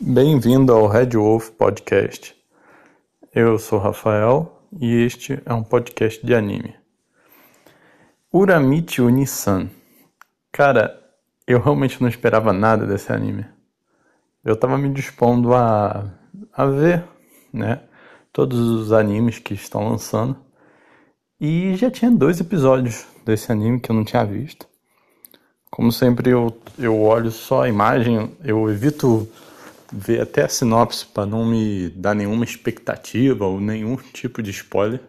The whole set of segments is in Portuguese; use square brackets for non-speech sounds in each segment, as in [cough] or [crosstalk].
Bem-vindo ao Red Wolf Podcast. Eu sou Rafael e este é um podcast de anime. Uramichi Unisan. Cara, eu realmente não esperava nada desse anime. Eu tava me dispondo a, a ver, né, todos os animes que estão lançando. E já tinha dois episódios desse anime que eu não tinha visto. Como sempre eu, eu olho só a imagem, eu evito ver até a sinopse para não me dar nenhuma expectativa ou nenhum tipo de spoiler.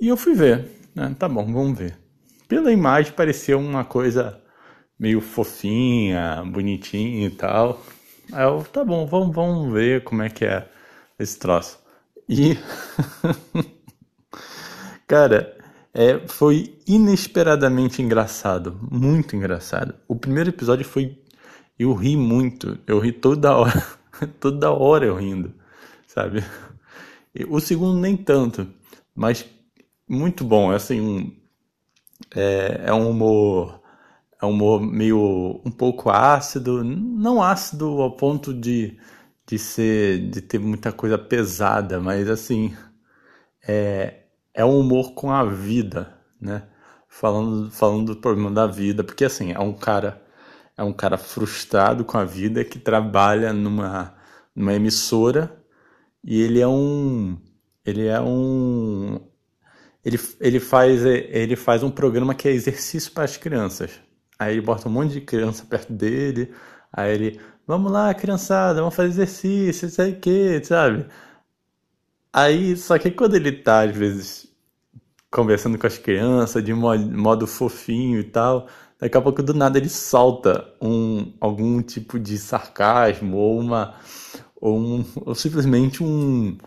E eu fui ver, né? Tá bom, vamos ver. Pela imagem parecia uma coisa meio fofinha, bonitinha e tal. Aí eu, tá bom, vamos, vamos ver como é que é esse troço. E. [laughs] Cara, é, foi inesperadamente engraçado. Muito engraçado. O primeiro episódio foi eu ri muito, eu ri toda hora, [laughs] toda hora eu rindo, sabe? O segundo nem tanto, mas muito bom, é assim, um, é, é um humor, é um humor meio um pouco ácido, não ácido ao ponto de, de ser, de ter muita coisa pesada, mas assim, é, é um humor com a vida, né? Falando, falando do problema da vida, porque assim, é um cara é um cara frustrado com a vida que trabalha numa, numa emissora e ele é um ele é um ele, ele faz ele faz um programa que é exercício para as crianças. Aí ele bota um monte de criança perto dele, aí ele, vamos lá, criançada, vamos fazer exercício, sei o que, sabe? Aí, só que quando ele tá, às vezes, conversando com as crianças de modo, modo fofinho e tal, daqui a pouco do nada ele solta um, algum tipo de sarcasmo ou uma ou, um, ou simplesmente um,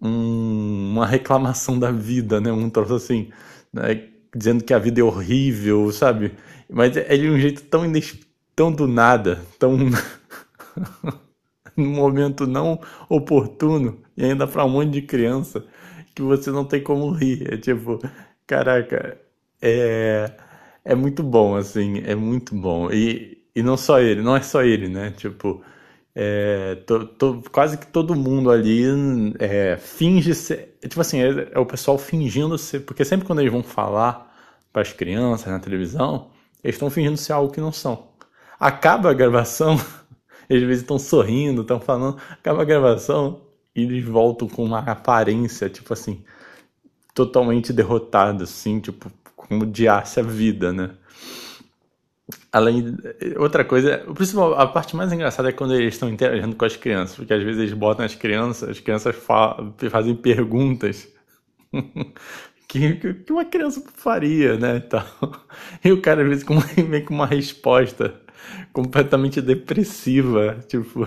um, uma reclamação da vida, né? Um troço assim, né? dizendo que a vida é horrível, sabe? Mas é de um jeito tão tão do nada, tão [laughs] num momento não oportuno e ainda para um monte de criança que você não tem como rir. É tipo, caraca, é é muito bom, assim, é muito bom. E, e não só ele, não é só ele, né? Tipo, é, tô, tô, quase que todo mundo ali é, finge ser. Tipo assim, é, é, o pessoal fingindo ser. Porque sempre quando eles vão falar para as crianças na televisão, eles estão fingindo ser algo que não são. Acaba a gravação, [laughs] eles às vezes estão sorrindo, estão falando, acaba a gravação e eles voltam com uma aparência, tipo assim, totalmente derrotados, assim, tipo, como odiasse a vida, né? Além, outra coisa, principal, a parte mais engraçada é quando eles estão interagindo com as crianças, porque às vezes eles botam as crianças, as crianças fa fazem perguntas [laughs] que, que uma criança faria, né, então, e o cara às vezes com, vem [laughs] com uma resposta completamente depressiva, tipo,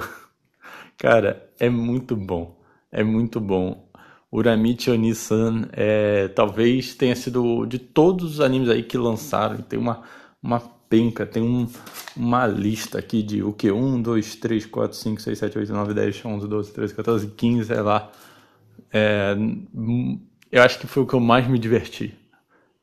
[laughs] cara, é muito bom, é muito bom. Uramichi Onisan é, talvez tenha sido de todos os animes aí que lançaram, tem uma, uma penca, tem um, uma lista aqui de o que? 1, 2, 3, 4, 5, 6, 7, 8, 9, 10, 11, 12, 13, 14, 15, sei lá. É, eu acho que foi o que eu mais me diverti,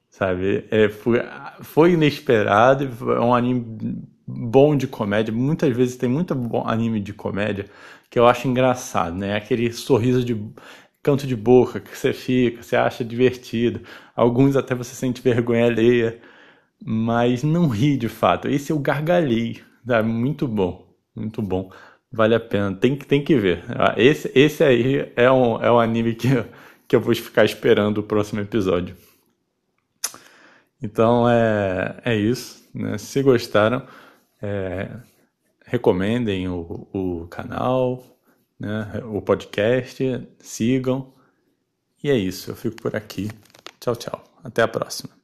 sabe? É, foi, foi inesperado, é um anime bom de comédia. Muitas vezes tem muito anime de comédia que eu acho engraçado, né? Aquele sorriso de canto de boca que você fica, você acha divertido. Alguns até você sente vergonha alheia, mas não ri de fato. Esse eu gargalhei, tá? muito bom, muito bom. Vale a pena, tem, tem que ver. Ah, esse, esse aí é um, é um anime que, que eu vou ficar esperando o próximo episódio. Então é, é isso. Né? Se gostaram, é, recomendem o, o canal, né, o podcast, sigam. E é isso, eu fico por aqui. Tchau, tchau. Até a próxima.